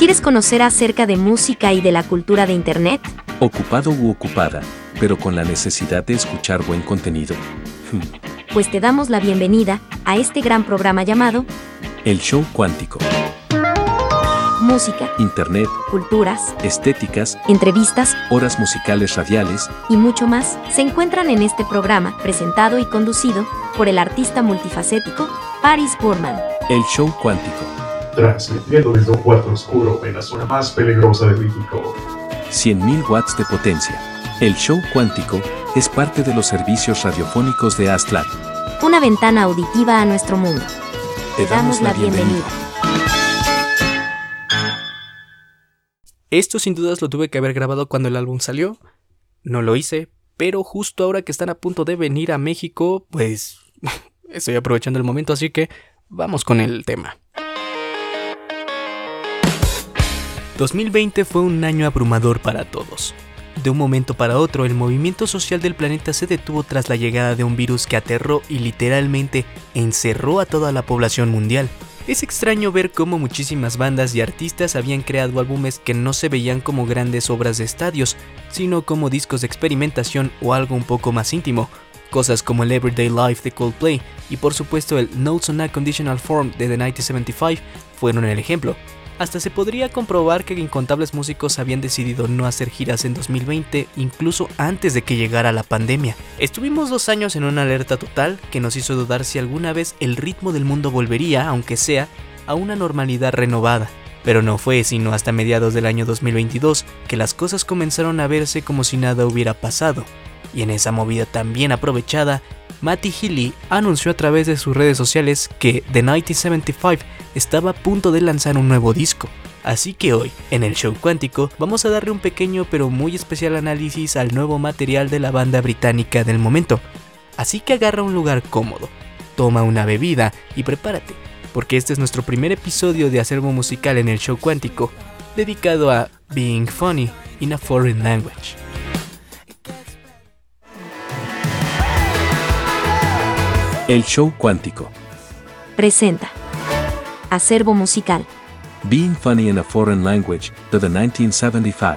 ¿Quieres conocer acerca de música y de la cultura de Internet? Ocupado u ocupada, pero con la necesidad de escuchar buen contenido. Hmm. Pues te damos la bienvenida a este gran programa llamado El Show Cuántico. Música, Internet, culturas, estéticas, entrevistas horas musicales radiales, y mucho más se encuentran en este programa presentado y conducido por el artista multifacético Paris Burman. El Show Cuántico. Transmitiendo desde un cuarto oscuro en la zona más peligrosa de México. 100.000 watts de potencia. El Show Cuántico es parte de los servicios radiofónicos de Astlat. Una ventana auditiva a nuestro mundo. Te damos la bienvenida. Esto sin dudas lo tuve que haber grabado cuando el álbum salió. No lo hice, pero justo ahora que están a punto de venir a México, pues estoy aprovechando el momento, así que vamos con el tema. 2020 fue un año abrumador para todos. De un momento para otro, el movimiento social del planeta se detuvo tras la llegada de un virus que aterró y literalmente encerró a toda la población mundial. Es extraño ver cómo muchísimas bandas y artistas habían creado álbumes que no se veían como grandes obras de estadios, sino como discos de experimentación o algo un poco más íntimo. Cosas como el Everyday Life de Coldplay y por supuesto el Notes on a Conditional Form de The 1975 fueron el ejemplo. Hasta se podría comprobar que incontables músicos habían decidido no hacer giras en 2020, incluso antes de que llegara la pandemia. Estuvimos dos años en una alerta total que nos hizo dudar si alguna vez el ritmo del mundo volvería, aunque sea, a una normalidad renovada. Pero no fue sino hasta mediados del año 2022 que las cosas comenzaron a verse como si nada hubiera pasado. Y en esa movida tan bien aprovechada, Matty Healy anunció a través de sus redes sociales que The 1975 estaba a punto de lanzar un nuevo disco. Así que hoy, en el show cuántico, vamos a darle un pequeño pero muy especial análisis al nuevo material de la banda británica del momento. Así que agarra un lugar cómodo, toma una bebida y prepárate, porque este es nuestro primer episodio de acervo musical en el show cuántico, dedicado a Being Funny in a Foreign Language. El Show Cuántico. Presenta Acervo musical. Being Funny in a Foreign Language de The 1975.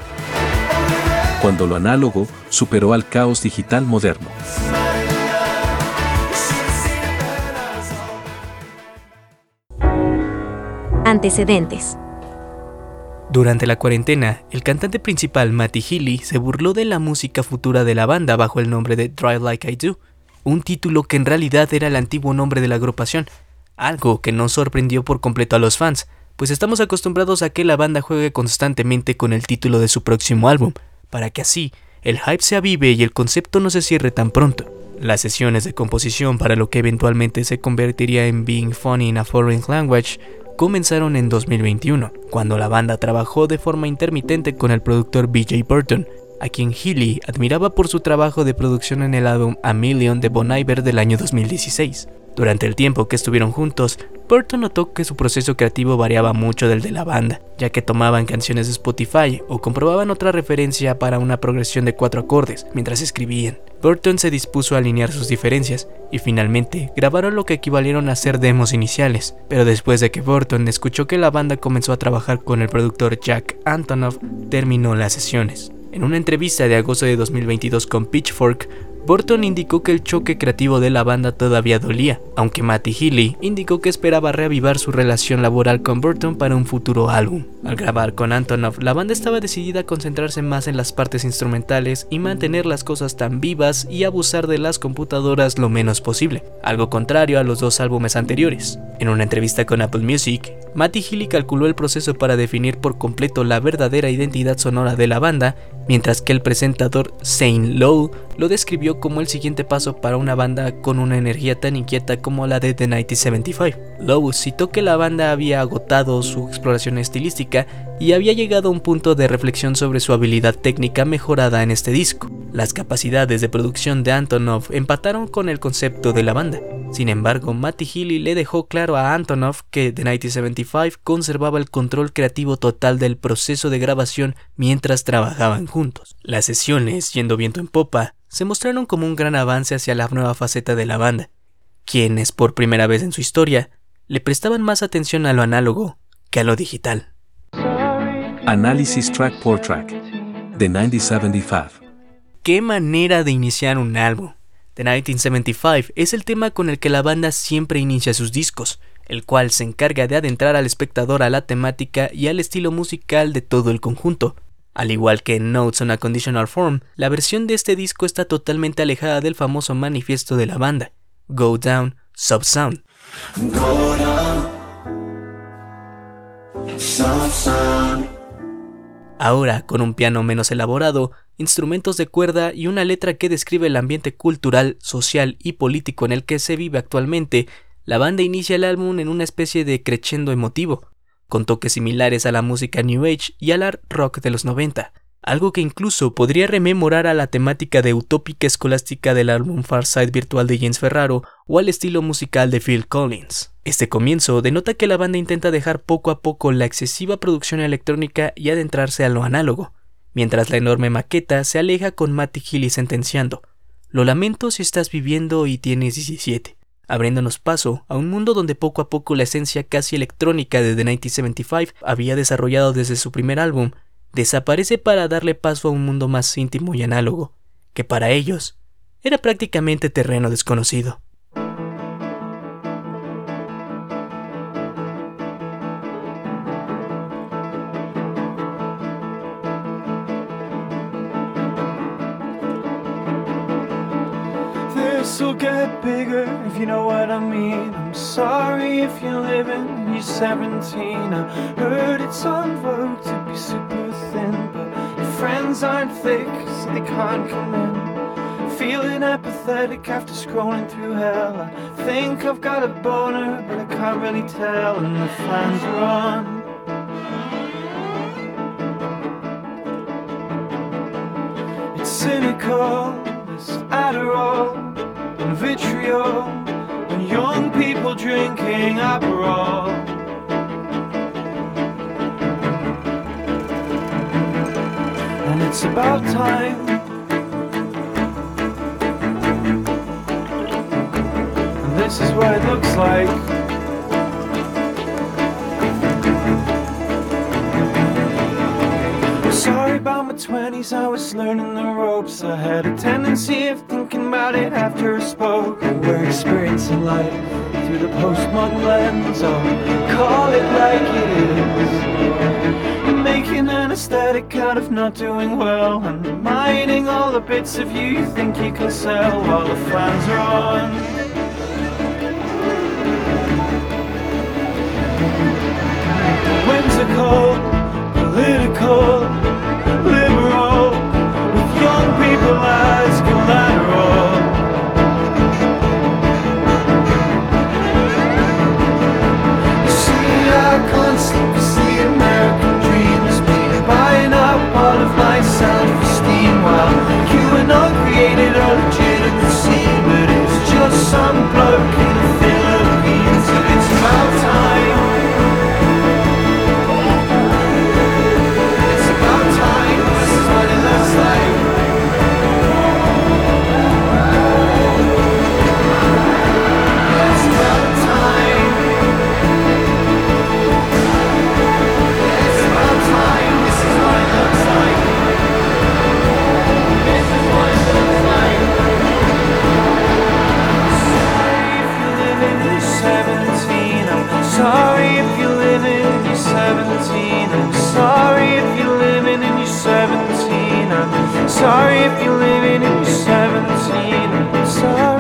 Cuando lo análogo superó al caos digital moderno. Antecedentes. Durante la cuarentena, el cantante principal Matty Healy se burló de la música futura de la banda bajo el nombre de Drive Like I Do, un título que en realidad era el antiguo nombre de la agrupación, algo que no sorprendió por completo a los fans, pues estamos acostumbrados a que la banda juegue constantemente con el título de su próximo álbum, para que así el hype se avive y el concepto no se cierre tan pronto. Las sesiones de composición para lo que eventualmente se convertiría en Being Funny in a Foreign Language comenzaron en 2021, cuando la banda trabajó de forma intermitente con el productor BJ Burton, a quien Healy admiraba por su trabajo de producción en el álbum A Million de Bon Iver del año 2016. Durante el tiempo que estuvieron juntos, Burton notó que su proceso creativo variaba mucho del de la banda, ya que tomaban canciones de Spotify o comprobaban otra referencia para una progresión de cuatro acordes mientras escribían. Burton se dispuso a alinear sus diferencias y finalmente grabaron lo que equivalieron a ser demos iniciales, pero después de que Burton escuchó que la banda comenzó a trabajar con el productor Jack Antonoff, terminó las sesiones. En una entrevista de agosto de 2022 con Pitchfork, Burton indicó que el choque creativo de la banda todavía dolía, aunque Matty Healy indicó que esperaba reavivar su relación laboral con Burton para un futuro álbum. Al grabar con Antonov, la banda estaba decidida a concentrarse más en las partes instrumentales y mantener las cosas tan vivas y abusar de las computadoras lo menos posible, algo contrario a los dos álbumes anteriores. En una entrevista con Apple Music, Matty Healy calculó el proceso para definir por completo la verdadera identidad sonora de la banda, mientras que el presentador Zane Lowe lo describió como el siguiente paso para una banda con una energía tan inquieta como la de The 1975. Lowe citó que la banda había agotado su exploración estilística y había llegado a un punto de reflexión sobre su habilidad técnica mejorada en este disco. Las capacidades de producción de Antonov empataron con el concepto de la banda. Sin embargo, Matty Healy le dejó claro a Antonov que The 1975 conservaba el control creativo total del proceso de grabación mientras trabajaban juntos. Las sesiones, yendo viento en popa, se mostraron como un gran avance hacia la nueva faceta de la banda, quienes por primera vez en su historia le prestaban más atención a lo análogo que a lo digital. Análisis track por track. The 1975. ¿Qué manera de iniciar un álbum? The 1975 es el tema con el que la banda siempre inicia sus discos, el cual se encarga de adentrar al espectador a la temática y al estilo musical de todo el conjunto. Al igual que en Notes on a Conditional Form, la versión de este disco está totalmente alejada del famoso manifiesto de la banda, Go Down, Sub Sound. Ahora, con un piano menos elaborado, instrumentos de cuerda y una letra que describe el ambiente cultural, social y político en el que se vive actualmente, la banda inicia el álbum en una especie de crescendo emotivo, con toques similares a la música New Age y al art rock de los 90, algo que incluso podría rememorar a la temática de utópica escolástica del álbum Far Side Virtual de James Ferraro o al estilo musical de Phil Collins. Este comienzo denota que la banda intenta dejar poco a poco la excesiva producción electrónica y adentrarse a lo análogo, mientras la enorme maqueta se aleja con Matty Healy sentenciando, lo lamento si estás viviendo y tienes 17, abriéndonos paso a un mundo donde poco a poco la esencia casi electrónica de The 1975 había desarrollado desde su primer álbum, desaparece para darle paso a un mundo más íntimo y análogo, que para ellos era prácticamente terreno desconocido. Will get bigger if you know what I mean. I'm sorry if you're living you're 17. I heard it's on vogue to be super thin, but your friends aren't thick, so they can't come in. Feeling apathetic after scrolling through hell. I think I've got a boner, but I can't really tell, and the fans are on. It's cynical, this Adderall vitriol and young people drinking Aperol. And it's about time. And this is what it looks like. Sorry my 20s, I was learning the ropes. I had a tendency of thinking about it after I spoke. We're experiencing life through the postmodern lens. Oh, call it like it is. Making an aesthetic out of not doing well. And mining all the bits of you you think you can sell while the fans are on. Whimsical, political liberal with young people as collateral. You see, I constantly see American dreams being buying up all of my self-esteem while you I created a legitimacy, but it's just some bloke sorry if you're living in your 17. I'm sorry if you're living in your 17. I'm sorry if you're living in your 17. I'm sorry.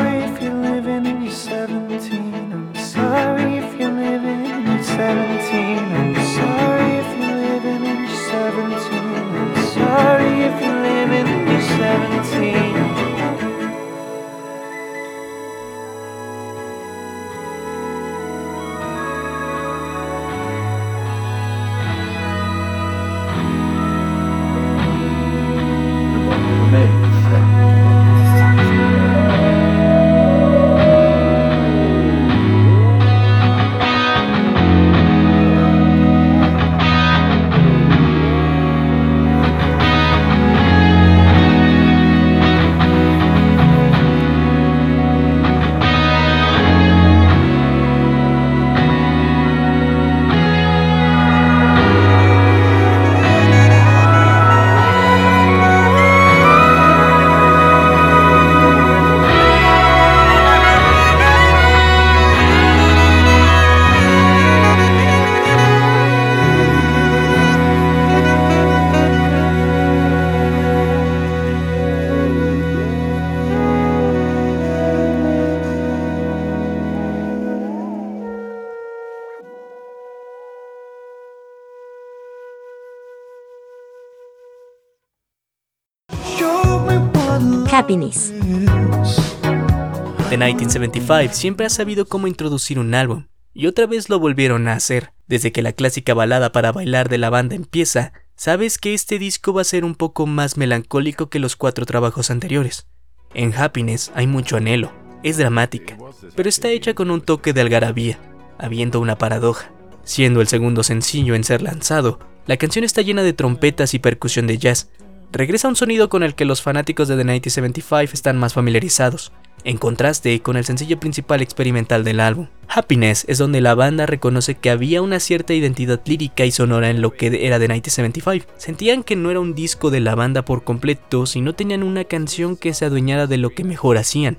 The 1975 siempre ha sabido cómo introducir un álbum, y otra vez lo volvieron a hacer. Desde que la clásica balada para bailar de la banda empieza, sabes que este disco va a ser un poco más melancólico que los cuatro trabajos anteriores. En Happiness hay mucho anhelo, es dramática, pero está hecha con un toque de algarabía, habiendo una paradoja. Siendo el segundo sencillo en ser lanzado, la canción está llena de trompetas y percusión de jazz. Regresa un sonido con el que los fanáticos de The 1975 están más familiarizados, en contraste con el sencillo principal experimental del álbum. Happiness es donde la banda reconoce que había una cierta identidad lírica y sonora en lo que era The 1975. Sentían que no era un disco de la banda por completo, sino tenían una canción que se adueñara de lo que mejor hacían.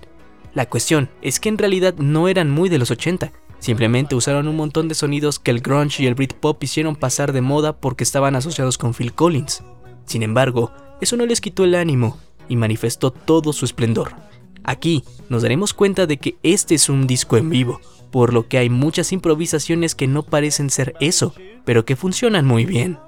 La cuestión es que en realidad no eran muy de los 80, Simplemente usaron un montón de sonidos que el grunge y el Britpop hicieron pasar de moda porque estaban asociados con Phil Collins. Sin embargo, eso no les quitó el ánimo y manifestó todo su esplendor. Aquí nos daremos cuenta de que este es un disco en vivo, por lo que hay muchas improvisaciones que no parecen ser eso, pero que funcionan muy bien.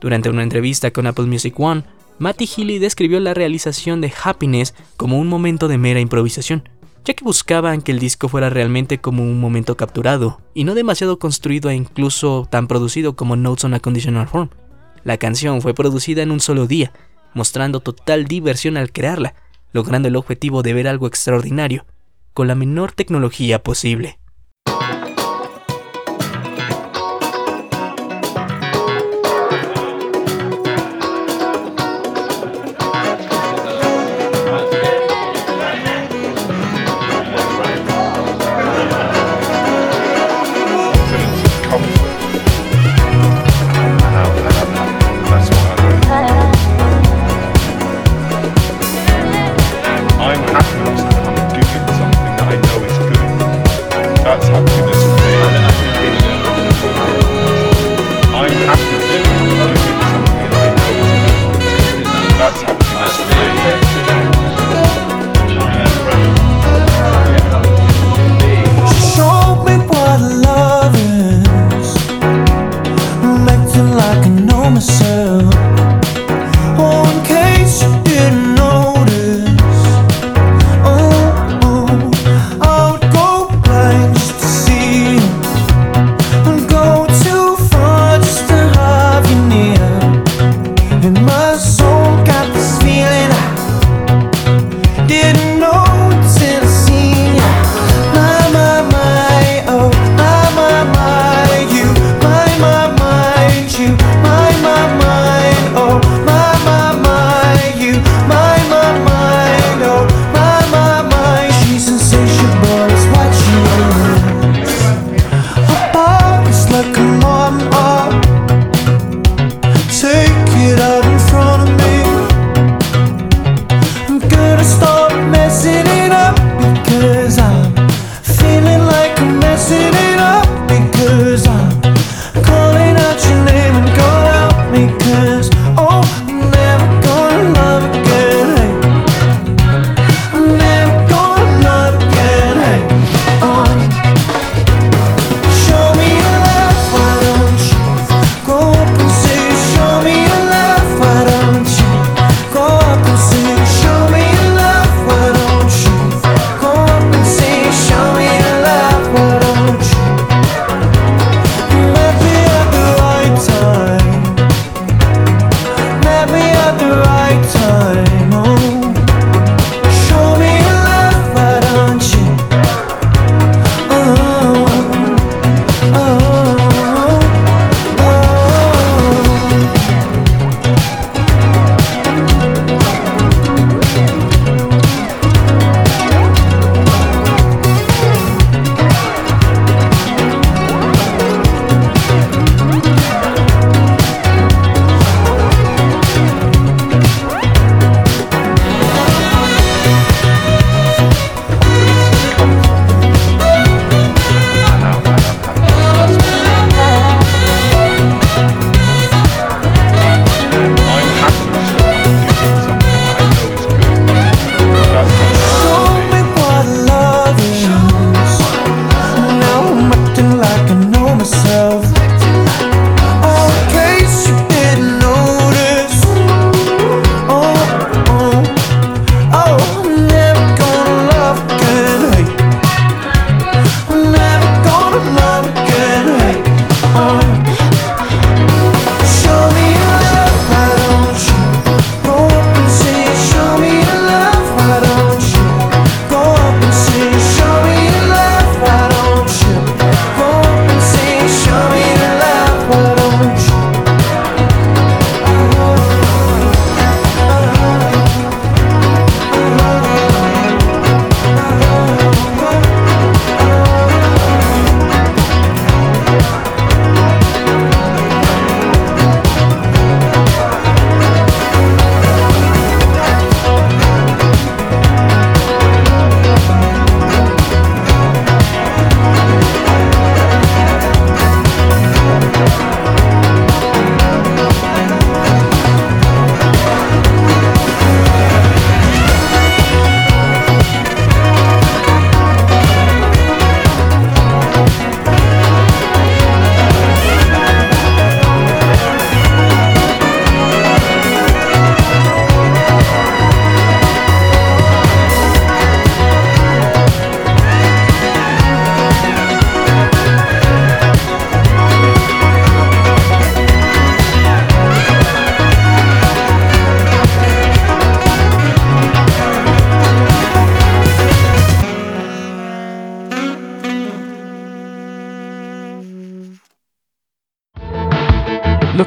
Durante una entrevista con Apple Music One, Matty Healy describió la realización de Happiness como un momento de mera improvisación, ya que buscaban que el disco fuera realmente como un momento capturado, y no demasiado construido e incluso tan producido como Notes on a Conditional Form. La canción fue producida en un solo día, mostrando total diversión al crearla, logrando el objetivo de ver algo extraordinario, con la menor tecnología posible.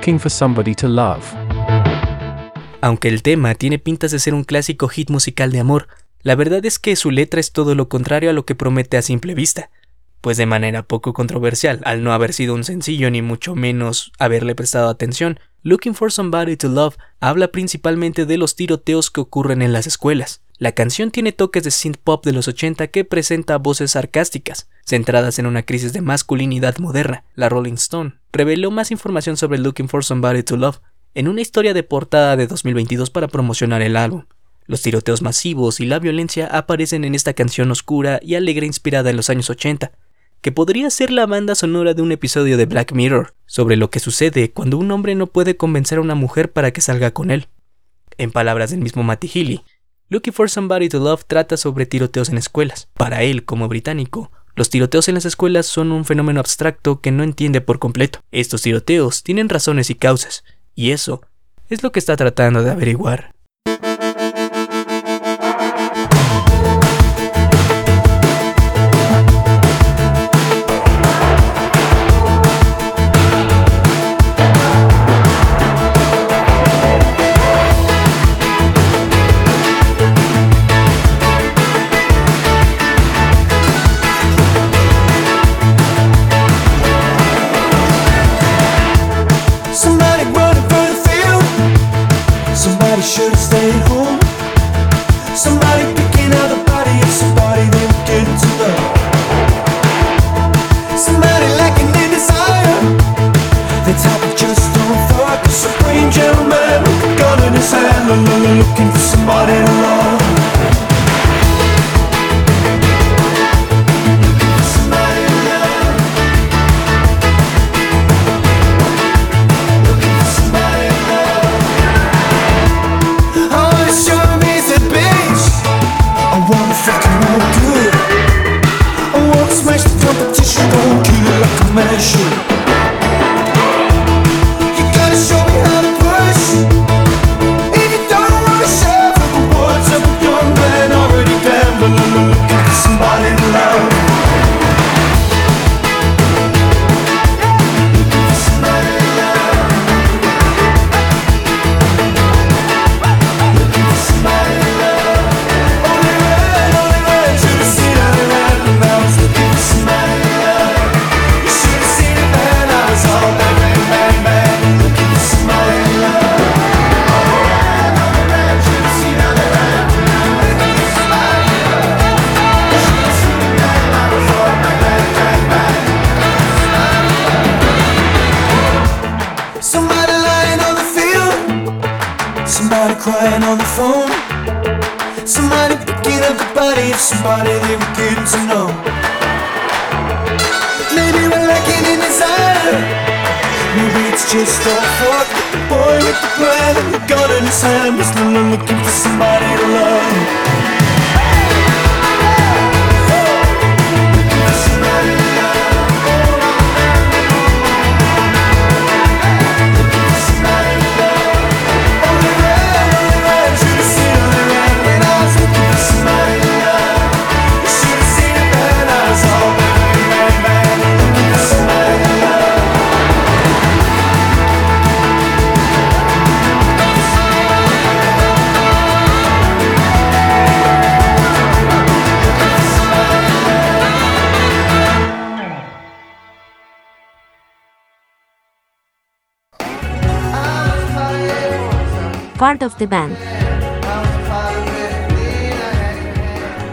Looking for somebody to love. Aunque el tema tiene pintas de ser un clásico hit musical de amor, la verdad es que su letra es todo lo contrario a lo que promete a simple vista, pues de manera poco controversial, al no haber sido un sencillo ni mucho menos haberle prestado atención, Looking for Somebody to Love habla principalmente de los tiroteos que ocurren en las escuelas. La canción tiene toques de synth pop de los 80 que presenta voces sarcásticas, centradas en una crisis de masculinidad moderna. La Rolling Stone reveló más información sobre Looking for Somebody to Love en una historia de portada de 2022 para promocionar el álbum. Los tiroteos masivos y la violencia aparecen en esta canción oscura y alegre inspirada en los años 80, que podría ser la banda sonora de un episodio de Black Mirror, sobre lo que sucede cuando un hombre no puede convencer a una mujer para que salga con él. En palabras del mismo Matty Healy, Looking for Somebody to Love trata sobre tiroteos en escuelas. Para él, como británico, los tiroteos en las escuelas son un fenómeno abstracto que no entiende por completo. Estos tiroteos tienen razones y causas, y eso es lo que está tratando de averiguar.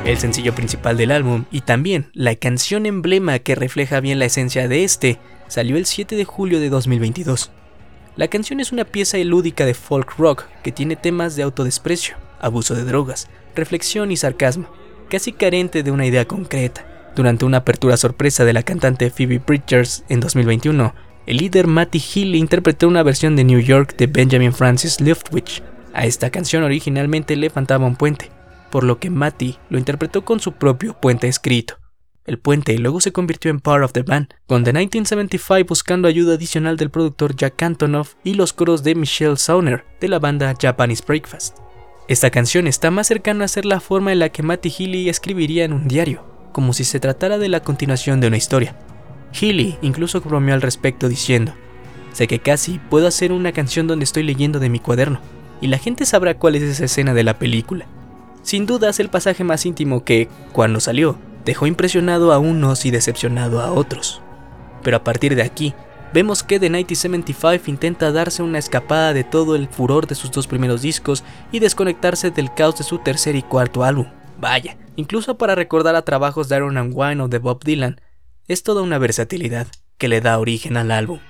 El sencillo principal del álbum y también la canción emblema que refleja bien la esencia de este salió el 7 de julio de 2022. La canción es una pieza elúdica de folk rock que tiene temas de autodesprecio, abuso de drogas, reflexión y sarcasmo, casi carente de una idea concreta. Durante una apertura sorpresa de la cantante Phoebe Bridgers en 2021, el líder Matty Healy interpretó una versión de New York de Benjamin Francis Leftwich. A esta canción originalmente le faltaba un puente, por lo que Matty lo interpretó con su propio puente escrito. El puente luego se convirtió en Part of the Band, con The 1975 buscando ayuda adicional del productor Jack Antonoff y los coros de Michelle Sauner de la banda Japanese Breakfast. Esta canción está más cercana a ser la forma en la que Matty Healy escribiría en un diario, como si se tratara de la continuación de una historia, Healy incluso bromeó al respecto diciendo, Sé que casi puedo hacer una canción donde estoy leyendo de mi cuaderno, y la gente sabrá cuál es esa escena de la película. Sin duda es el pasaje más íntimo que, cuando salió, dejó impresionado a unos y decepcionado a otros. Pero a partir de aquí, vemos que The 1975 intenta darse una escapada de todo el furor de sus dos primeros discos y desconectarse del caos de su tercer y cuarto álbum. Vaya, incluso para recordar a trabajos de Iron and o de Bob Dylan, es toda una versatilidad que le da origen al álbum.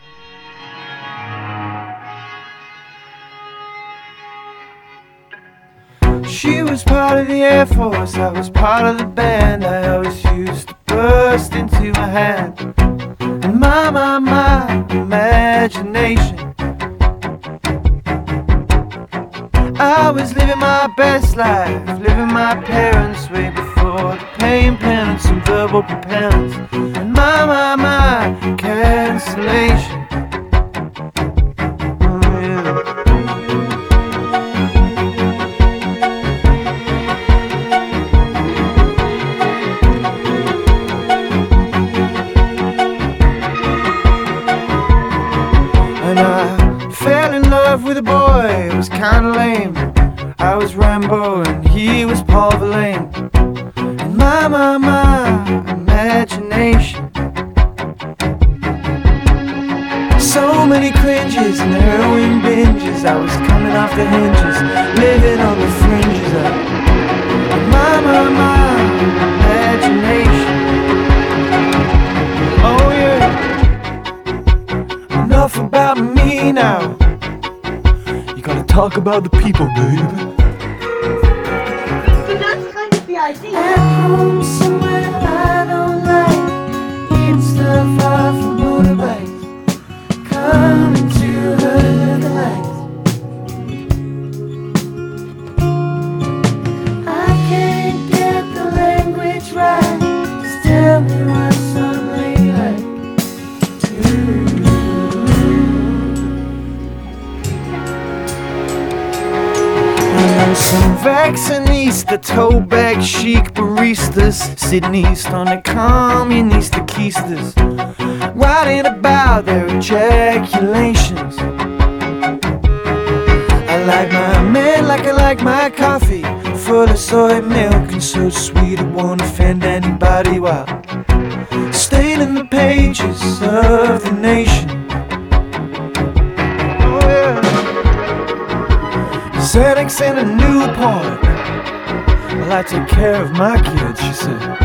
She was part of the Air Force, I was part of the band. I always used to burst into my hand. And my, my, my imagination. I was living my best life, living my parents' way before the pain, penance, and verbal propellants. East on the communist keisters, writing about their ejaculations. I like my man like I like my coffee, full of soy milk and so sweet it won't offend anybody while staining the pages of the nation. Oh, yeah. Xanax and a Newport. Well, I take care of my kids, she said.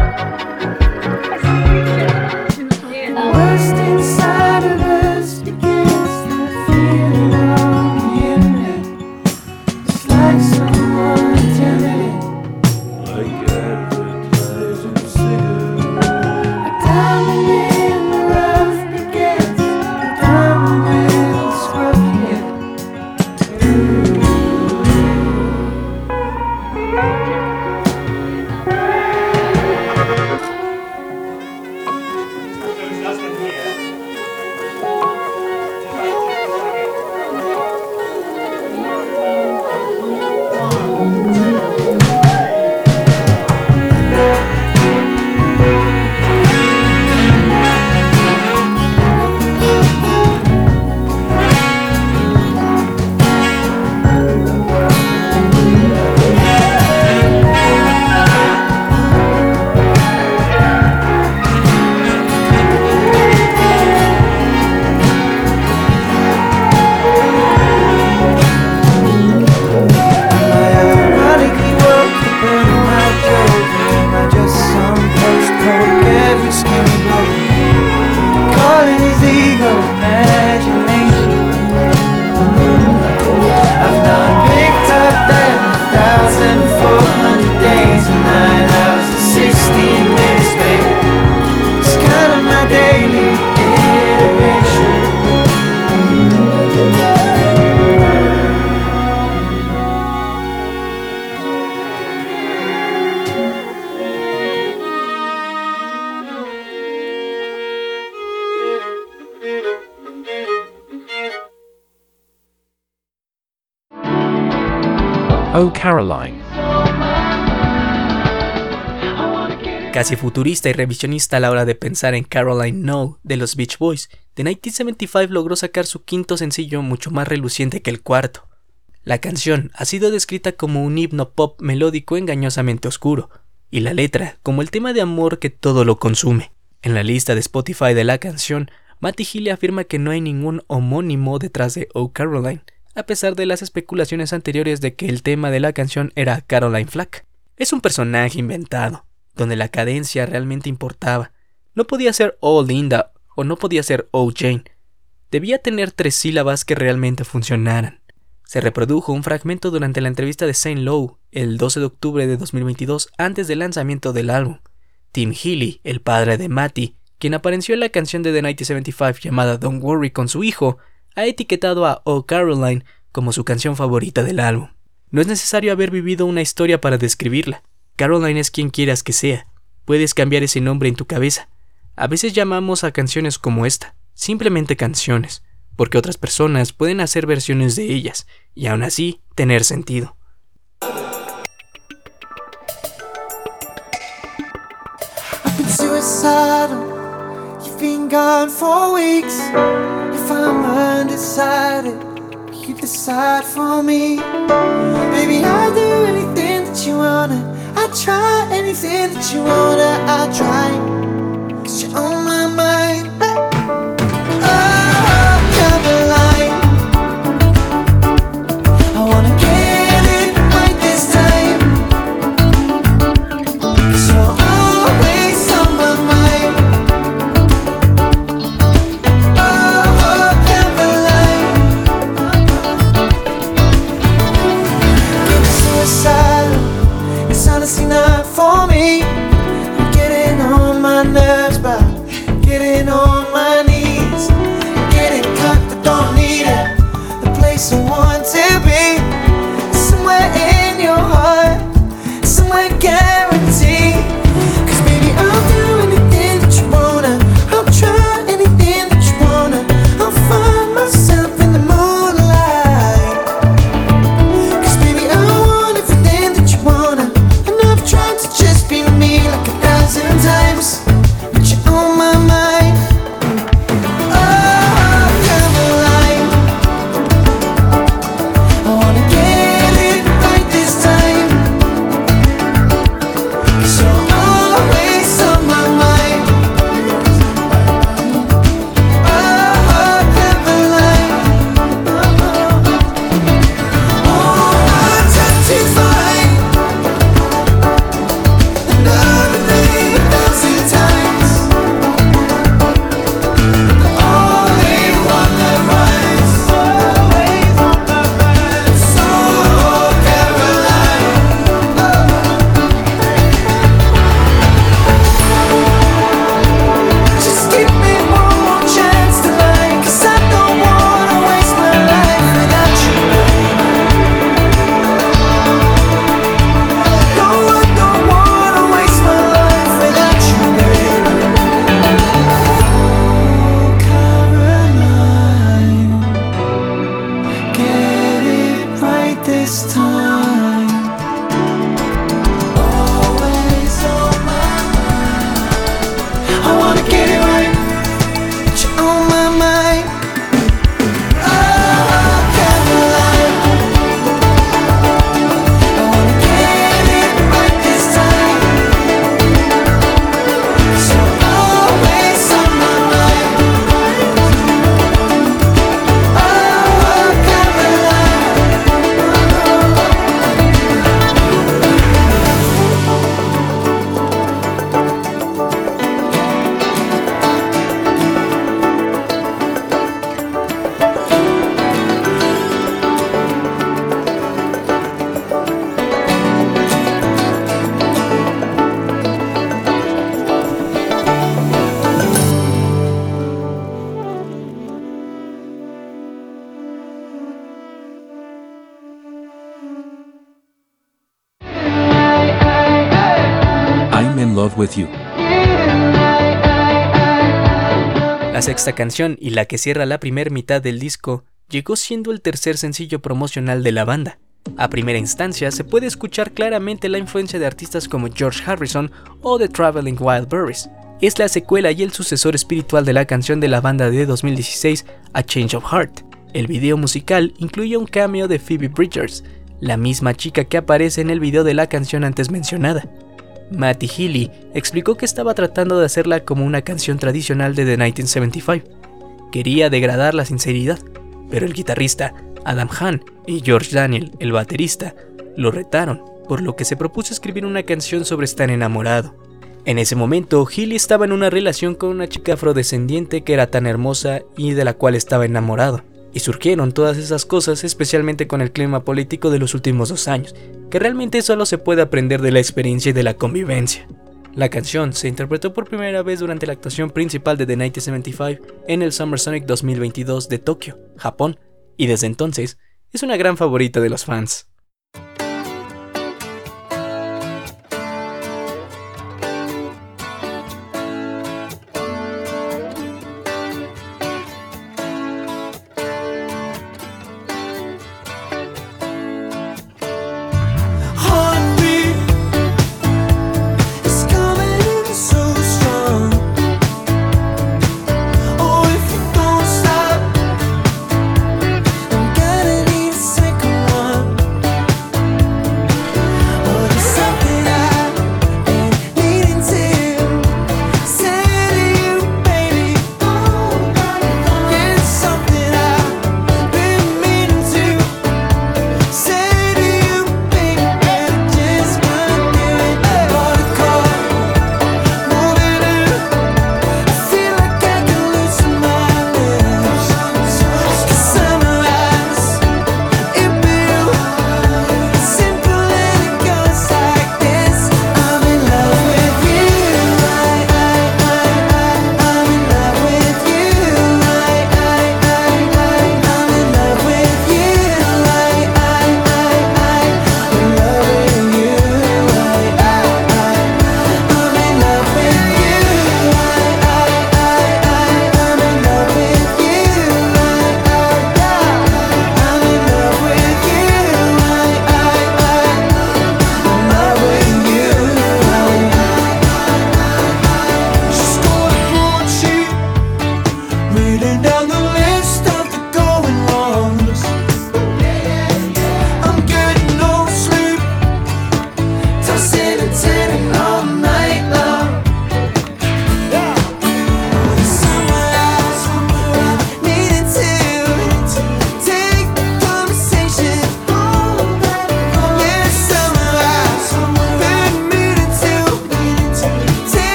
Caroline. Casi futurista y revisionista a la hora de pensar en Caroline No de los Beach Boys, The 1975 logró sacar su quinto sencillo mucho más reluciente que el cuarto. La canción ha sido descrita como un himno pop melódico engañosamente oscuro, y la letra como el tema de amor que todo lo consume. En la lista de Spotify de la canción, Matty Healy afirma que no hay ningún homónimo detrás de Oh Caroline, a pesar de las especulaciones anteriores de que el tema de la canción era Caroline Flack. Es un personaje inventado, donde la cadencia realmente importaba. No podía ser Oh Linda o no podía ser Oh Jane. Debía tener tres sílabas que realmente funcionaran. Se reprodujo un fragmento durante la entrevista de Saint Lowe el 12 de octubre de 2022 antes del lanzamiento del álbum. Tim Healy, el padre de Matty, quien apareció en la canción de The 1975 llamada Don't Worry con su hijo, ha etiquetado a Oh Caroline como su canción favorita del álbum. No es necesario haber vivido una historia para describirla. Caroline es quien quieras que sea. Puedes cambiar ese nombre en tu cabeza. A veces llamamos a canciones como esta, simplemente canciones, porque otras personas pueden hacer versiones de ellas y aún así tener sentido. Been gone for weeks. If I'm undecided, you decide for me. Baby, I'll do anything that you wanna. I'll try anything that you wanna. I try. Cause you're on my mind. La sexta canción y la que cierra la primera mitad del disco llegó siendo el tercer sencillo promocional de la banda, A primera instancia se puede escuchar claramente la influencia de artistas como George Harrison o The Traveling Wildberries. Es la secuela y el sucesor espiritual de la canción de la banda de 2016 A Change of Heart. El video musical incluye un cameo de Phoebe Bridgers, la misma chica que aparece en el video de la canción antes mencionada. Matty Healy explicó que estaba tratando de hacerla como una canción tradicional de The 1975. Quería degradar la sinceridad, pero el guitarrista Adam Hahn y George Daniel, el baterista, lo retaron, por lo que se propuso escribir una canción sobre estar enamorado. En ese momento, Healy estaba en una relación con una chica afrodescendiente que era tan hermosa y de la cual estaba enamorado. Y surgieron todas esas cosas, especialmente con el clima político de los últimos dos años, que realmente solo se puede aprender de la experiencia y de la convivencia. La canción se interpretó por primera vez durante la actuación principal de The 1975 en el Summer Sonic 2022 de Tokio, Japón, y desde entonces es una gran favorita de los fans.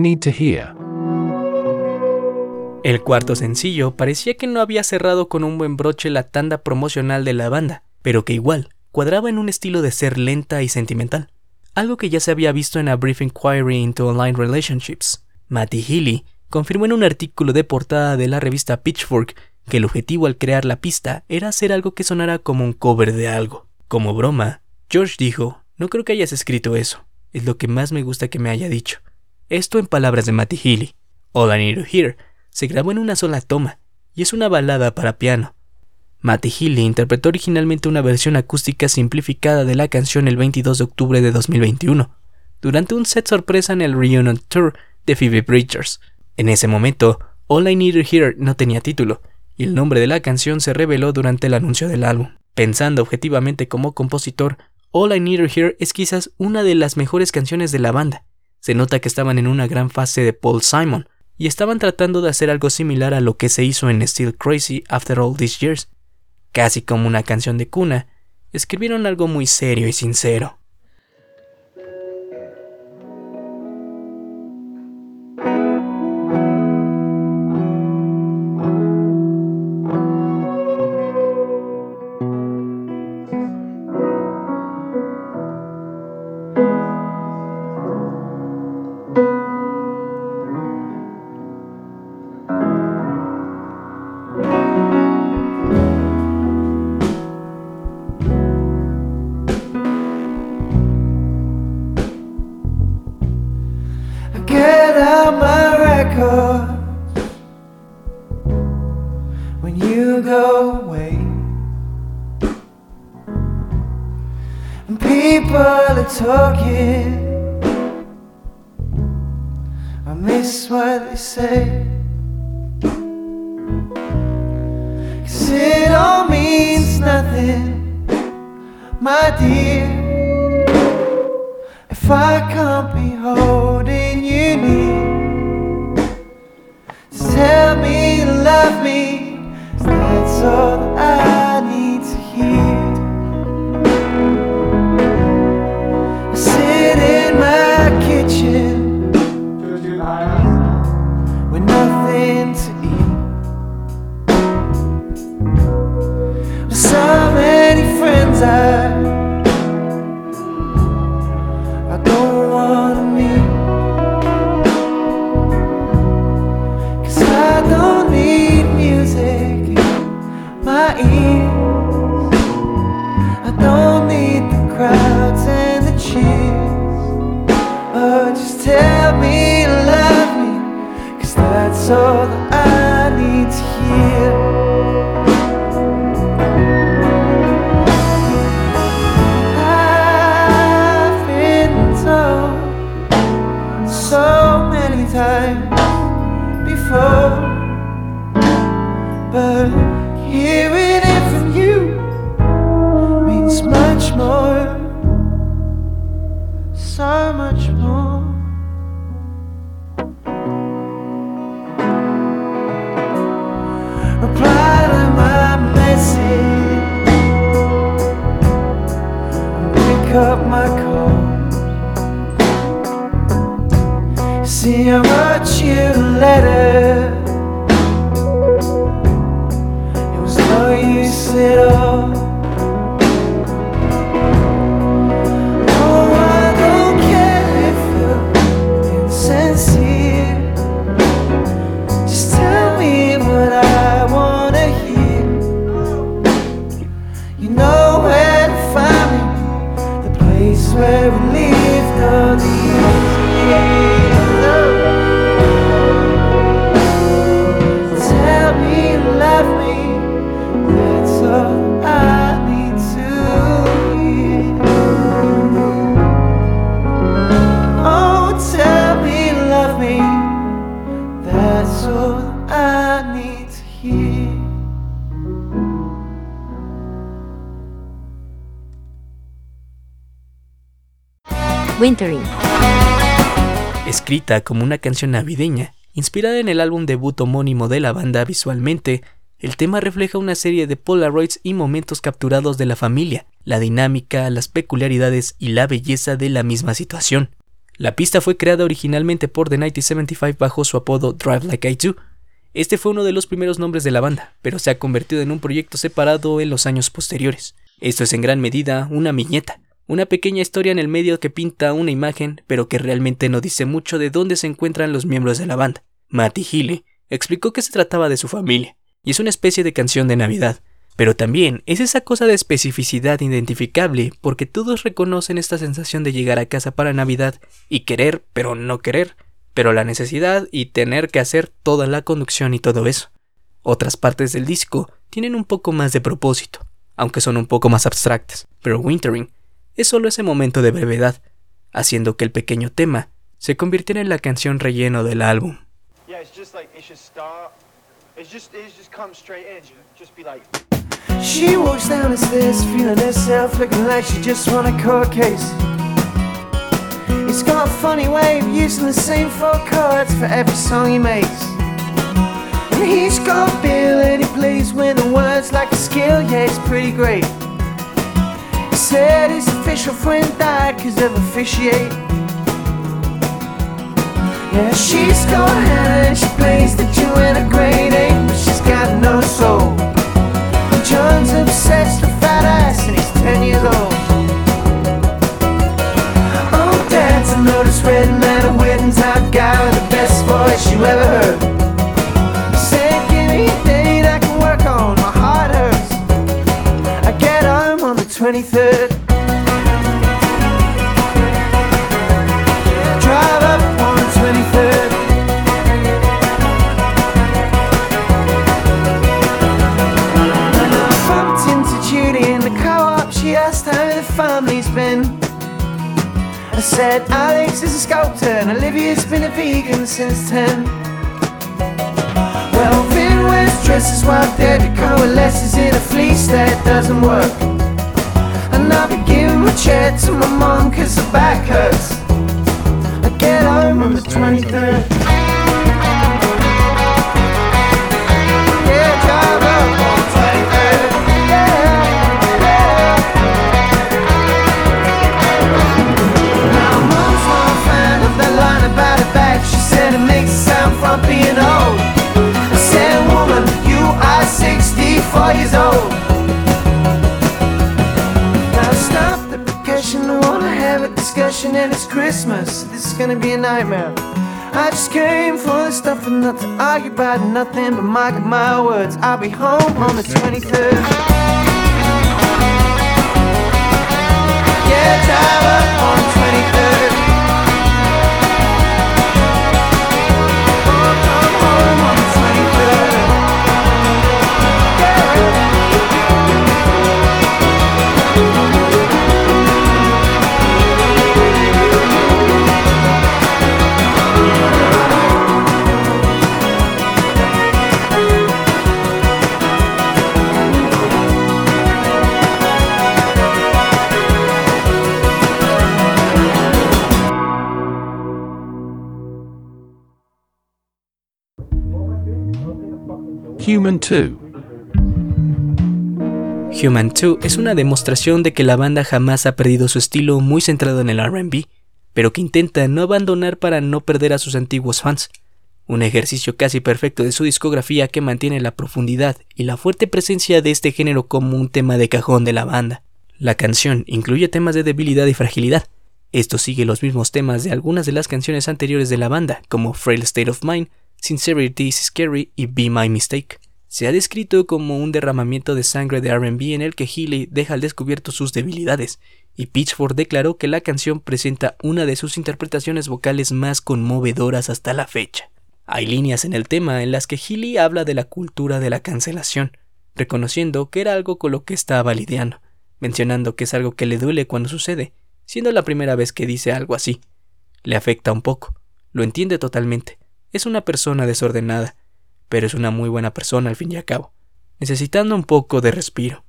Need to Hear. El cuarto sencillo parecía que no había cerrado con un buen broche la tanda promocional de la banda, pero que igual cuadraba en un estilo de ser lenta y sentimental, algo que ya se había visto en A Brief Inquiry into Online Relationships. Matty Healy confirmó en un artículo de portada de la revista Pitchfork que el objetivo al crear la pista era hacer algo que sonara como un cover de algo. Como broma, George dijo, no creo que hayas escrito eso, es lo que más me gusta que me haya dicho. Esto en palabras de Matty Healy. All I Need to Hear se grabó en una sola toma y es una balada para piano. Matty Healy interpretó originalmente una versión acústica simplificada de la canción el 22 de octubre de 2021, durante un set sorpresa en el Reunion Tour de Phoebe Bridgers. En ese momento, All I Need to Hear no tenía título, y el nombre de la canción se reveló durante el anuncio del álbum. Pensando objetivamente como compositor, All I Need to Hear es quizás una de las mejores canciones de la banda. Se nota que estaban en una gran fase de Paul Simon, y estaban tratando de hacer algo similar a lo que se hizo en Still Crazy After All These Years. Casi como una canción de cuna, escribieron algo muy serio y sincero. Are talking. I miss what they say. See, I wrote you a letter. It Escrita como una canción navideña, inspirada en el álbum debut homónimo de la banda visualmente, el tema refleja una serie de polaroids y momentos capturados de la familia, la dinámica, las peculiaridades y la belleza de la misma situación. La pista fue creada originalmente por The 1975 bajo su apodo Drive Like I Do. Este fue uno de los primeros nombres de la banda, pero se ha convertido en un proyecto separado en los años posteriores. Esto es en gran medida una viñeta, una pequeña historia en el medio que pinta una imagen, pero que realmente no dice mucho de dónde se encuentran los miembros de la banda. Matty Healy explicó que se trataba de su familia, y es una especie de canción de Navidad, pero también es esa cosa de especificidad identificable porque todos reconocen esta sensación de llegar a casa para Navidad y querer, pero no querer, pero la necesidad y tener que hacer toda la conducción y todo eso. Otras partes del disco tienen un poco más de propósito, aunque son un poco más abstractas, pero Wintering es solo ese momento de brevedad, haciendo que el pequeño tema se convirtiera en la canción relleno del álbum. She walks down the stairs feeling herself looking like she just won a court case. He's got a funny way of using the same four chords for every song he makes. And he's got bill and he plays with the words like a skill, yeah, it's pretty great. Said his official friend died cause of officiate. Yeah, she's Hannah and she plays the Jew in a grade eight, but she's got no soul. John's obsessed with fat ass and he's 10 years old. Oh, Dad's a notice red man, a wedding top guy with the best voice you ever heard. 23rd. Drive up on the 23rd. And I bumped into Judy in the co-op. She asked how the family's been. I said Alex is a sculptor and Olivia's been a vegan since 10. Well, Vin wears dresses while Debbie coalesces in a fleece that doesn't work. Chair to my mom cause her back hurts. I get home on the 23rd. Yeah, on the 23rd. Yeah, yeah. Now, not a fan of that line about her back. She said it makes it sound frumpy and old. I said, woman, you are 64 years old. And it's Christmas. This is gonna be a nightmare. I just came for the stuff and not to argue about nothing but mark my words. I'll be home on the 23rd. Yeah, drive up on the 23rd. Human 2. Human 2 es una demostración de que la banda jamás ha perdido su estilo muy centrado en el RB, pero que intenta no abandonar para no perder a sus antiguos fans. Un ejercicio casi perfecto de su discografía que mantiene la profundidad y la fuerte presencia de este género como un tema de cajón de la banda. La canción incluye temas de debilidad y fragilidad. Esto sigue los mismos temas de algunas de las canciones anteriores de la banda, como Frail State of Mind, Sincerity is Scary y Be My Mistake. Se ha descrito como un derramamiento de sangre de RB en el que Healy deja al descubierto sus debilidades, y Pitchfork declaró que la canción presenta una de sus interpretaciones vocales más conmovedoras hasta la fecha. Hay líneas en el tema en las que Healy habla de la cultura de la cancelación, reconociendo que era algo con lo que estaba lidiando, mencionando que es algo que le duele cuando sucede, siendo la primera vez que dice algo así. Le afecta un poco, lo entiende totalmente, es una persona desordenada, pero es una muy buena persona al fin y al cabo, necesitando un poco de respiro.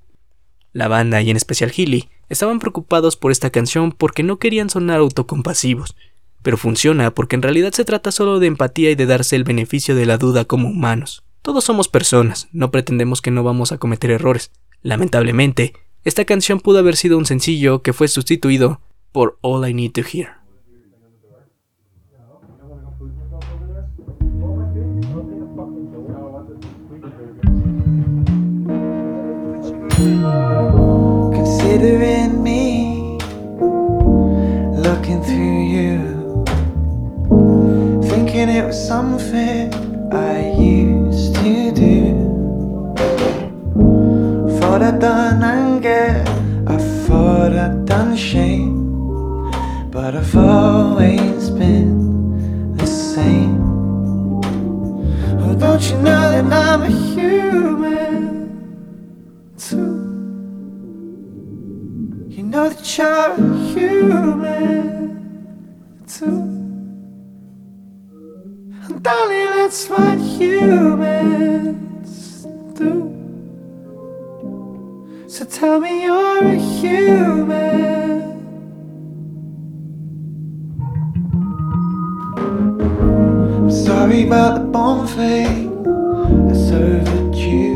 La banda y en especial Healy estaban preocupados por esta canción porque no querían sonar autocompasivos, pero funciona porque en realidad se trata solo de empatía y de darse el beneficio de la duda como humanos. Todos somos personas, no pretendemos que no vamos a cometer errores. Lamentablemente, esta canción pudo haber sido un sencillo que fue sustituido por All I Need to Hear. Considering me, looking through you, thinking it was something I used to do. Thought I'd done anger, I thought I'd done shame, but I've always been the same. Oh, don't you know that I'm a human that you're human too. And darling, that's what humans do. So tell me you're a human. I'm sorry about the bomb thing I served you.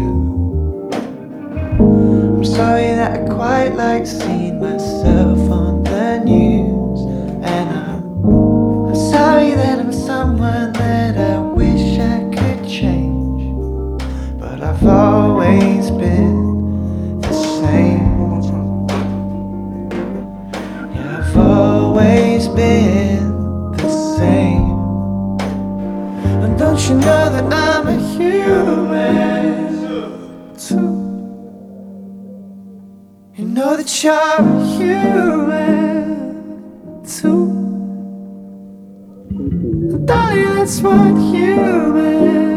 I'm sorry that I quite like seeing You know that you're a human too. And darling, that's what humans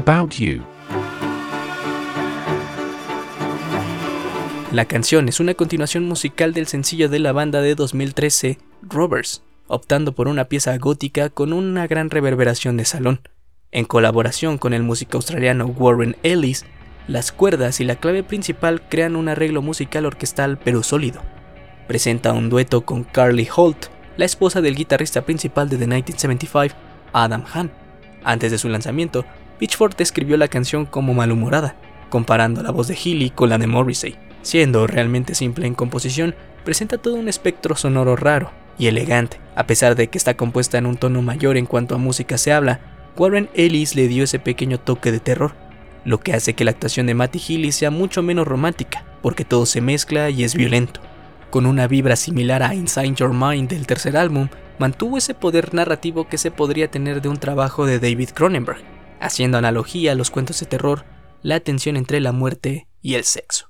About You. La canción es una continuación musical del sencillo de la banda de 2013, Robbers, optando por una pieza gótica con una gran reverberación de salón. En colaboración con el músico australiano Warren Ellis, las cuerdas y la clave principal crean un arreglo musical orquestal pero sólido. Presenta un dueto con Carly Holt, la esposa del guitarrista principal de The 1975, Adam Hahn. Antes de su lanzamiento, Pitchford describió la canción como malhumorada, comparando la voz de Healy con la de Morrissey. Siendo realmente simple en composición, presenta todo un espectro sonoro raro y elegante. A pesar de que está compuesta en un tono mayor en cuanto a música se habla, Warren Ellis le dio ese pequeño toque de terror, lo que hace que la actuación de Matty Healy sea mucho menos romántica, porque todo se mezcla y es violento. Con una vibra similar a Inside Your Mind del tercer álbum, mantuvo ese poder narrativo que se podría tener de un trabajo de David Cronenberg, haciendo analogía a los cuentos de terror, la tensión entre la muerte y el sexo.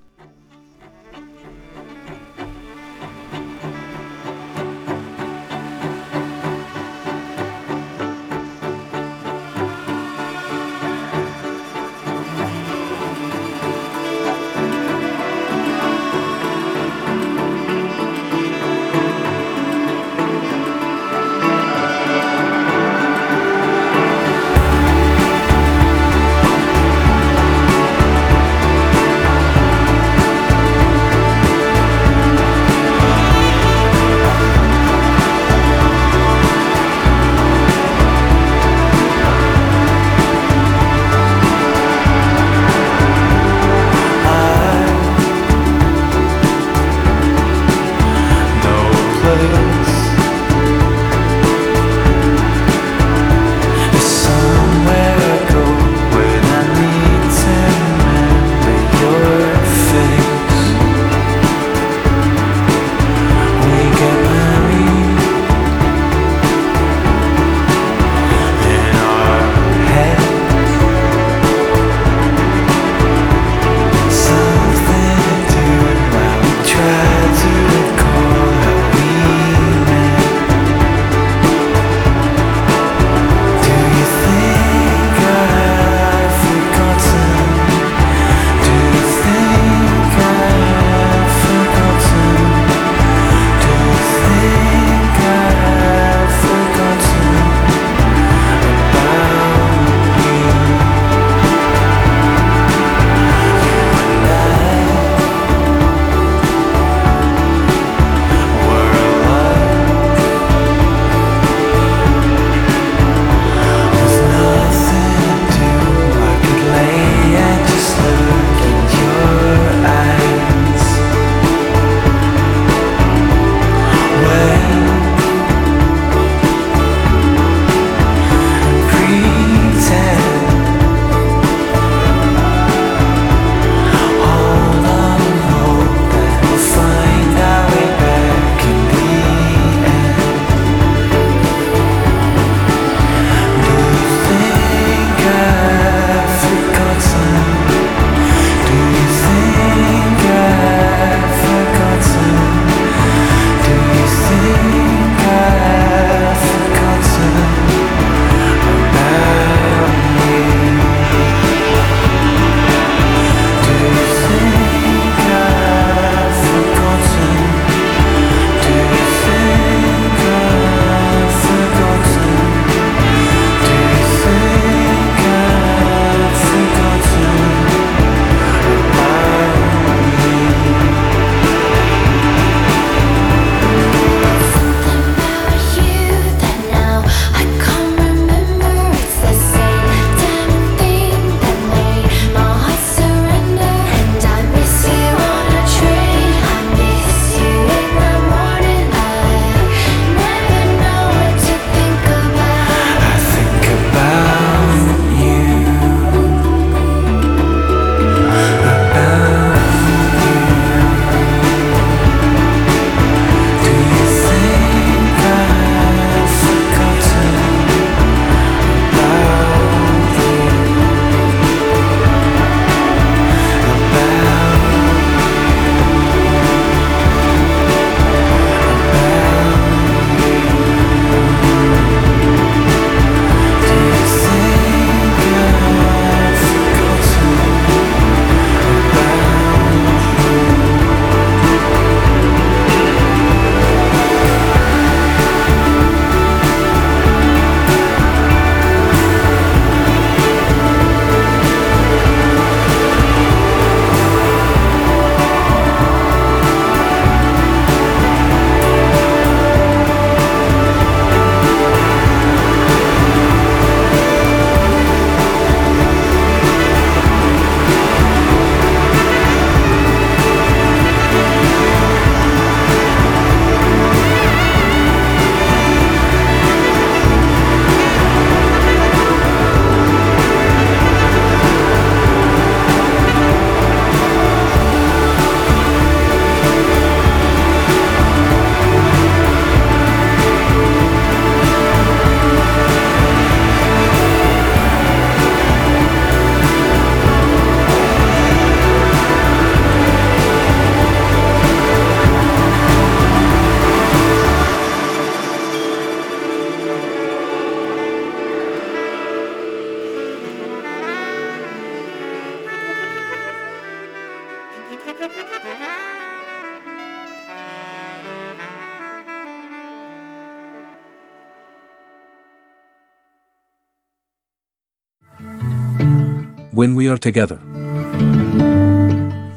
When We Are Together.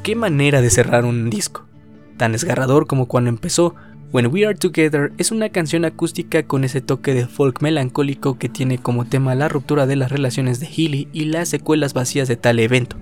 Qué manera de cerrar un disco. Tan desgarrador como cuando empezó, When We Are Together es una canción acústica con ese toque de folk melancólico que tiene como tema la ruptura de las relaciones de Healy y las secuelas vacías de tal evento.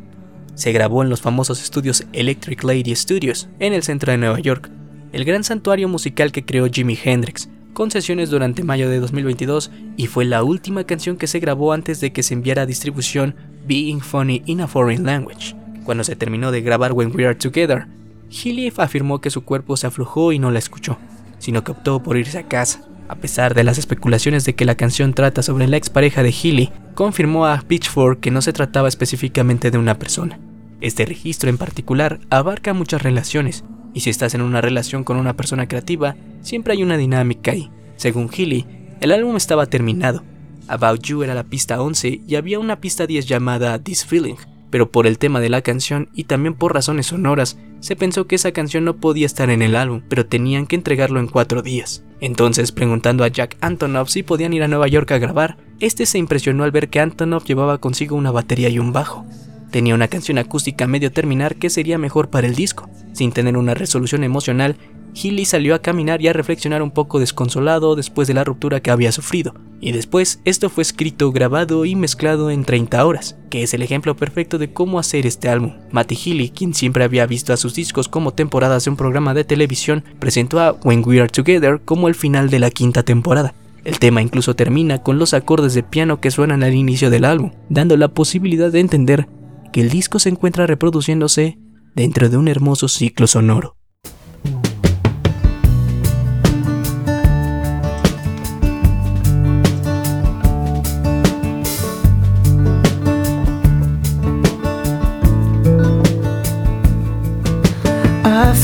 Se grabó en los famosos estudios Electric Lady Studios, en el centro de Nueva York, el gran santuario musical que creó Jimi Hendrix, con sesiones durante mayo de 2022 y fue la última canción que se grabó antes de que se enviara a distribución Being Funny in a Foreign Language. Cuando se terminó de grabar When We Are Together, Healy afirmó que su cuerpo se aflojó y no la escuchó, sino que optó por irse a casa. A pesar de las especulaciones de que la canción trata sobre la expareja de Healy, confirmó a Pitchfork que no se trataba específicamente de una persona. Este registro en particular abarca muchas relaciones, y si estás en una relación con una persona creativa, siempre hay una dinámica ahí. Según Healy, el álbum estaba terminado. About You era la pista 11 y había una pista 10 llamada This Feeling, pero por el tema de la canción y también por razones sonoras, se pensó que esa canción no podía estar en el álbum, pero tenían que entregarlo en cuatro días. Entonces, preguntando a Jack Antonoff si podían ir a Nueva York a grabar, este se impresionó al ver que Antonoff llevaba consigo una batería y un bajo. Tenía una canción acústica medio terminar que sería mejor para el disco. Sin tener una resolución emocional, Healy salió a caminar y a reflexionar un poco desconsolado después de la ruptura que había sufrido. Y después, esto fue escrito, grabado y mezclado en 30 horas, que es el ejemplo perfecto de cómo hacer este álbum. Matty Healy, quien siempre había visto a sus discos como temporadas de un programa de televisión, presentó a When We Are Together como el final de la quinta temporada. El tema incluso termina con los acordes de piano que suenan al inicio del álbum, dando la posibilidad de entender que el disco se encuentra reproduciéndose dentro de un hermoso ciclo sonoro.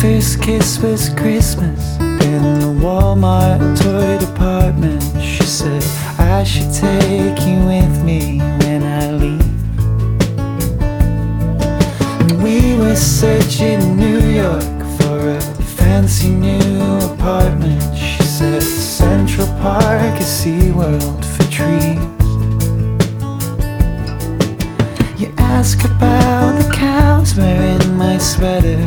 First kiss was Christmas in the Walmart toy department. She said, I should take you with me when I were searching New York for a fancy new apartment. She said Central Park is SeaWorld for trees. You ask about the cows wearing my sweater.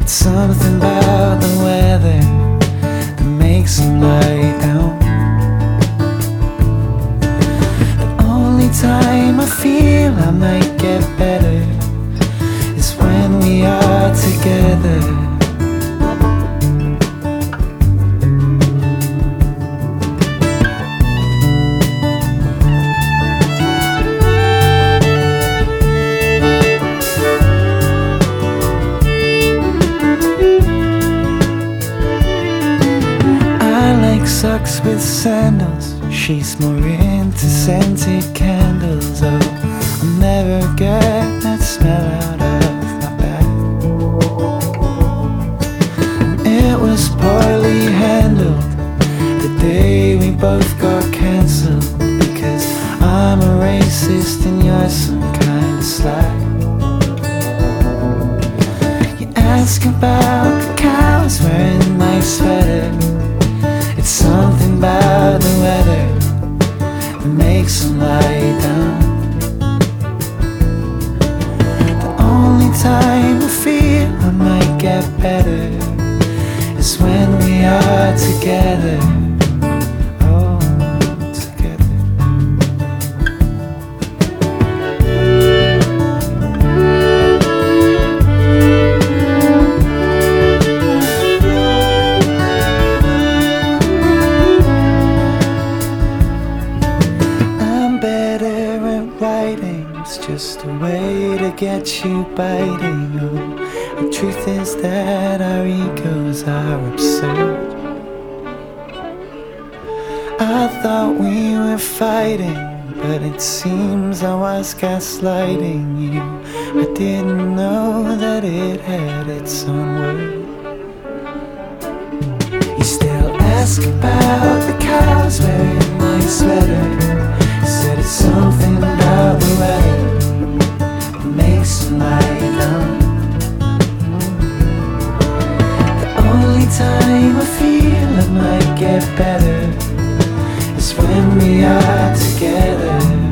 It's something about the weather that makes them lie down. The only time I feel I might get better when we are together. I like socks with sandals. She's more get you biting. Oh, the truth is that our egos are absurd. I thought we were fighting, but it seems I was gaslighting you. I didn't know that it had its own word. You still ask about the cows wearing my sweater. Said it's something about the weather makes them lie down. The only time I feel it might get better is when we are together.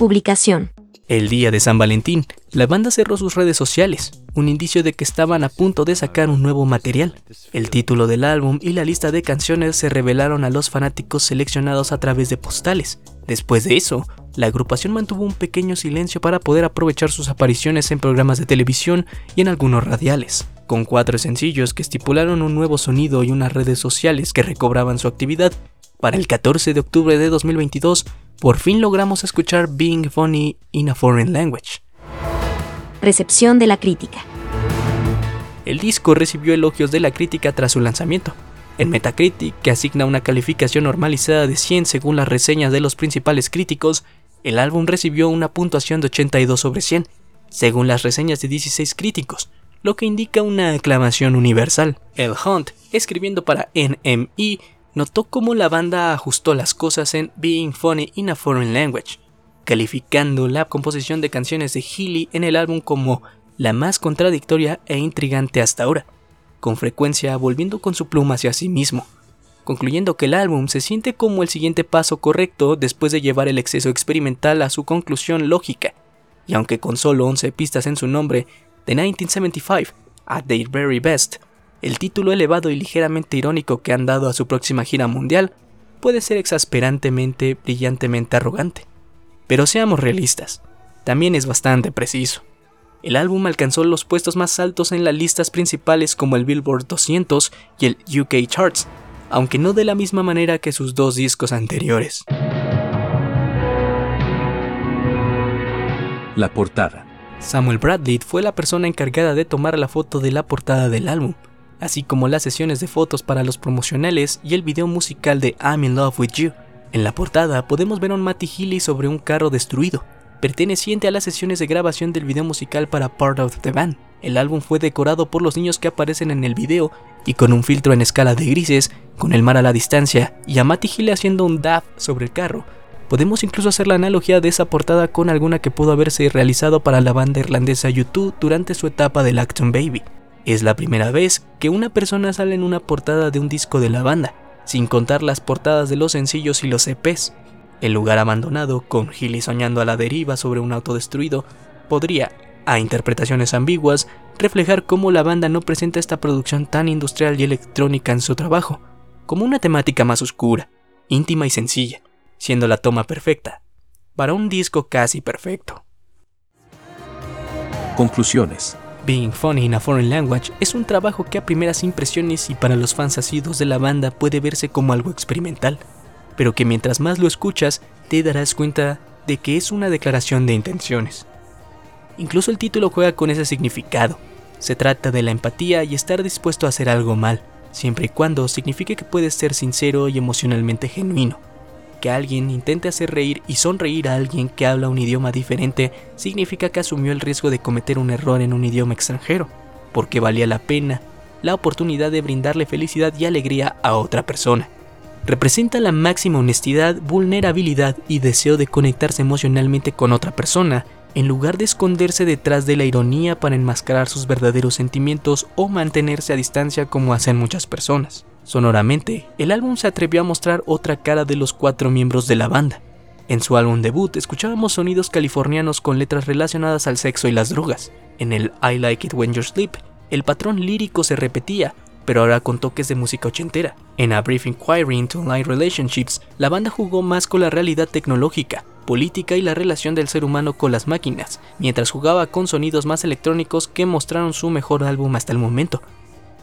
Publicación. El día de San Valentín, la banda cerró sus redes sociales, un indicio de que estaban a punto de sacar un nuevo material. El título del álbum y la lista de canciones se revelaron a los fanáticos seleccionados a través de postales. Después de eso, la agrupación mantuvo un pequeño silencio para poder aprovechar sus apariciones en programas de televisión y en algunos radiales, con cuatro sencillos que estipularon un nuevo sonido y unas redes sociales que recobraban su actividad. Para el 14 de octubre de 2022, por fin logramos escuchar Being Funny in a Foreign Language. Recepción de la crítica. El disco recibió elogios de la crítica tras su lanzamiento. En Metacritic, que asigna una calificación normalizada de 100 según las reseñas de los principales críticos, el álbum recibió una puntuación de 82 sobre 100, según las reseñas de 16 críticos, lo que indica una aclamación universal. El Hunt, escribiendo para NME, notó cómo la banda ajustó las cosas en Being Funny in a Foreign Language, calificando la composición de canciones de Healy en el álbum como la más contradictoria e intrigante hasta ahora, con frecuencia volviendo con su pluma hacia sí mismo, concluyendo que el álbum se siente como el siguiente paso correcto después de llevar el exceso experimental a su conclusión lógica, y aunque con solo 11 pistas en su nombre, The 1975, At Their Very Best, el título elevado y ligeramente irónico que han dado a su próxima gira mundial puede ser exasperantemente, brillantemente arrogante. Pero seamos realistas, también es bastante preciso. El álbum alcanzó los puestos más altos en las listas principales como el Billboard 200 y el UK Charts, aunque no de la misma manera que sus dos discos anteriores. La portada. Samuel Bradley fue la persona encargada de tomar la foto de la portada del álbum, así como las sesiones de fotos para los promocionales y el video musical de I'm in Love with You. En la portada podemos ver a un Matty Healy sobre un carro destruido, perteneciente a las sesiones de grabación del video musical para Part of the Band. El álbum fue decorado por los niños que aparecen en el video y con un filtro en escala de grises, con el mar a la distancia y a Matty Healy haciendo un dab sobre el carro. Podemos incluso hacer la analogía de esa portada con alguna que pudo haberse realizado para la banda irlandesa YouTube durante su etapa del Acton Baby. Es la primera vez que una persona sale en una portada de un disco de la banda, sin contar las portadas de los sencillos y los EPs. El lugar abandonado, con Healy soñando a la deriva sobre un auto destruido, podría, a interpretaciones ambiguas, reflejar cómo la banda no presenta esta producción tan industrial y electrónica en su trabajo, como una temática más oscura, íntima y sencilla, siendo la toma perfecta, para un disco casi perfecto. Conclusiones. Being Funny in a Foreign Language es un trabajo que a primeras impresiones y para los fans asiduos de la banda puede verse como algo experimental, pero que mientras más lo escuchas te darás cuenta de que es una declaración de intenciones. Incluso el título juega con ese significado. Se trata de la empatía y estar dispuesto a hacer algo mal, siempre y cuando signifique que puedes ser sincero y emocionalmente genuino que alguien intente hacer reír y sonreír a alguien que habla un idioma diferente significa que asumió el riesgo de cometer un error en un idioma extranjero, porque valía la pena la oportunidad de brindarle felicidad y alegría a otra persona. Representa la máxima honestidad, vulnerabilidad y deseo de conectarse emocionalmente con otra persona, en lugar de esconderse detrás de la ironía para enmascarar sus verdaderos sentimientos o mantenerse a distancia como hacen muchas personas. Sonoramente, el álbum se atrevió a mostrar otra cara de los cuatro miembros de la banda. En su álbum debut escuchábamos sonidos californianos con letras relacionadas al sexo y las drogas. En el I Like It When You Sleep, el patrón lírico se repetía, pero ahora con toques de música ochentera. En A Brief Inquiry into Online Relationships, la banda jugó más con la realidad tecnológica, política y la relación del ser humano con las máquinas, mientras jugaba con sonidos más electrónicos que mostraron su mejor álbum hasta el momento,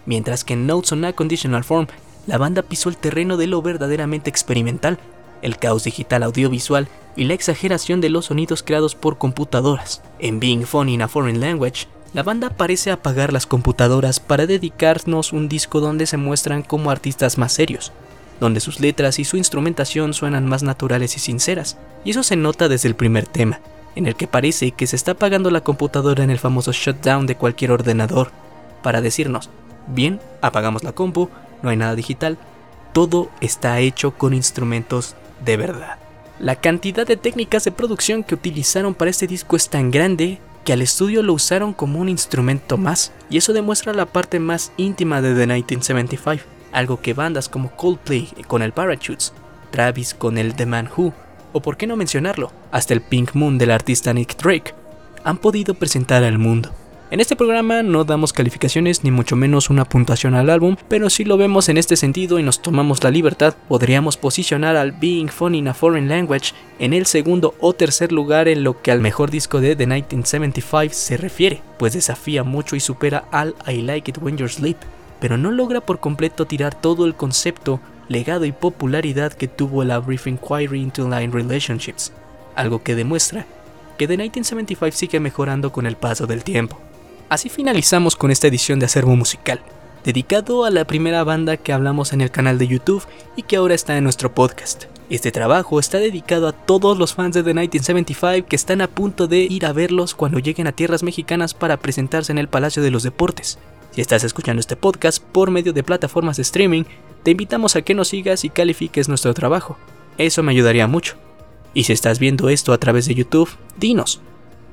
mientras que en Notes on a Conditional Form la banda pisó el terreno de lo verdaderamente experimental, el caos digital audiovisual y la exageración de los sonidos creados por computadoras. En Being Funny in a Foreign Language, la banda parece apagar las computadoras para dedicarnos un disco donde se muestran como artistas más serios, donde sus letras y su instrumentación suenan más naturales y sinceras, y eso se nota desde el primer tema, en el que parece que se está apagando la computadora en el famoso shutdown de cualquier ordenador, para decirnos, Bien, apagamos la compu, no hay nada digital, todo está hecho con instrumentos de verdad. La cantidad de técnicas de producción que utilizaron para este disco es tan grande que al estudio lo usaron como un instrumento más, y eso demuestra la parte más íntima de The 1975, algo que bandas como Coldplay con el Parachutes, Travis con el The Man Who, o por qué no mencionarlo, hasta el Pink Moon del artista Nick Drake, han podido presentar al mundo. En este programa no damos calificaciones ni mucho menos una puntuación al álbum, pero si lo vemos en este sentido y nos tomamos la libertad, podríamos posicionar al Being Funny in a Foreign Language en el segundo o tercer lugar en lo que al mejor disco de The 1975 se refiere, pues desafía mucho y supera al I Like It When You're Sleep, pero no logra por completo tirar todo el concepto, legado y popularidad que tuvo la Brief Inquiry into Line Relationships, algo que demuestra que The 1975 sigue mejorando con el paso del tiempo. Así finalizamos con esta edición de Acervo Musical, dedicado a la primera banda que hablamos en el canal de YouTube y que ahora está en nuestro podcast. Este trabajo está dedicado a todos los fans de The 1975 que están a punto de ir a verlos cuando lleguen a tierras mexicanas para presentarse en el Palacio de los Deportes. Si estás escuchando este podcast por medio de plataformas de streaming, te invitamos a que nos sigas y califiques nuestro trabajo. Eso me ayudaría mucho. Y si estás viendo esto a través de YouTube, dinos,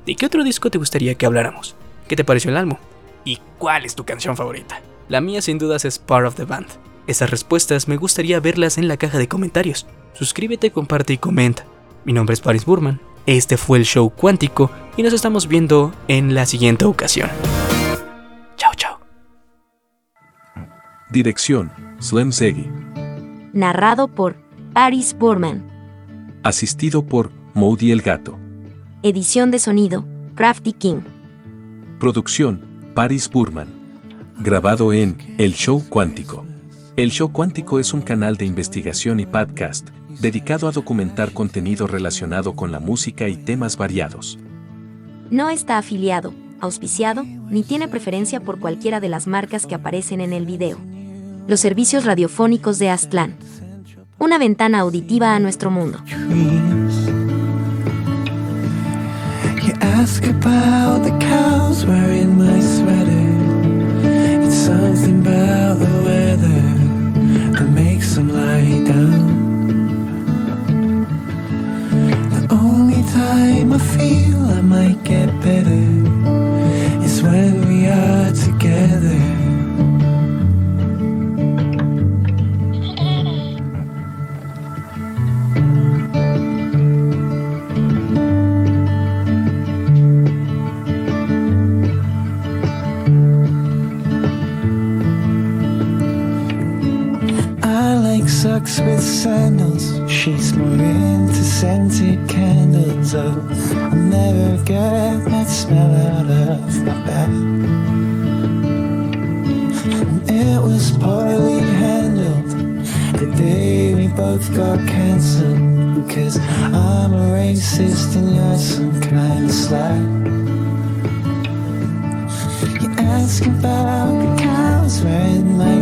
¿de qué otro disco te gustaría que habláramos? ¿Qué te pareció el álbum? ¿Y cuál es tu canción favorita? La mía sin dudas es Part of the Band. Esas respuestas me gustaría verlas en la caja de comentarios. Suscríbete, comparte y comenta. Mi nombre es Paris Burman. Este fue el show cuántico y nos estamos viendo en la siguiente ocasión. Chao, chao. Dirección, Slim Segui. Narrado por Paris Burman. Asistido por Moody el Gato. Edición de sonido, Crafty King. Producción, Paris Burman. Grabado en El Show Cuántico. El Show Cuántico es un canal de investigación y podcast dedicado a documentar contenido relacionado con la música y temas variados. No está afiliado, auspiciado, ni tiene preferencia por cualquiera de las marcas que aparecen en el video. Los servicios radiofónicos de Aztlán. Una ventana auditiva a nuestro mundo. Ask about the cows wearing my sweater. It's something about the weather that makes them lie down. The only time I feel I might get better is when we are together. Socks with sandals. She's more into scented candles. Oh, I'll never get that smell out of my bag. It was poorly handled the day we both got cancelled. Because I'm a racist and you're some kind of slag. You ask about the cows wearing my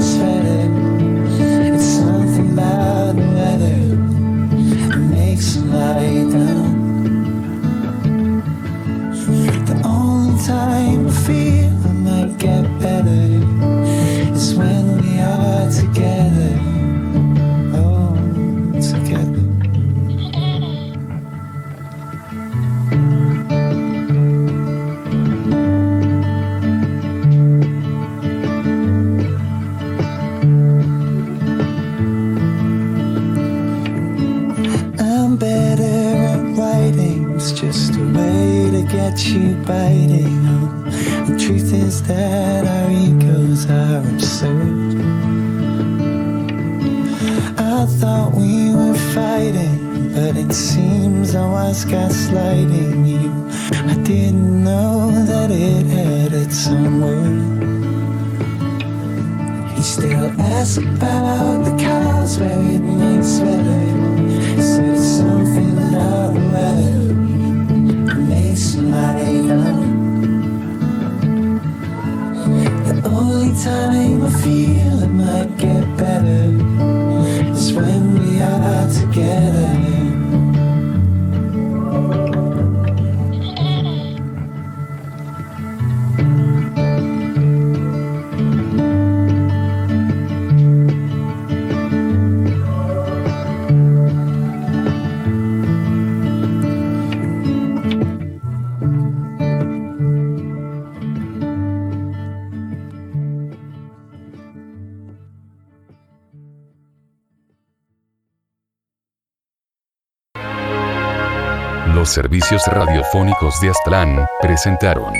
radiofónicos de Aztlán presentaron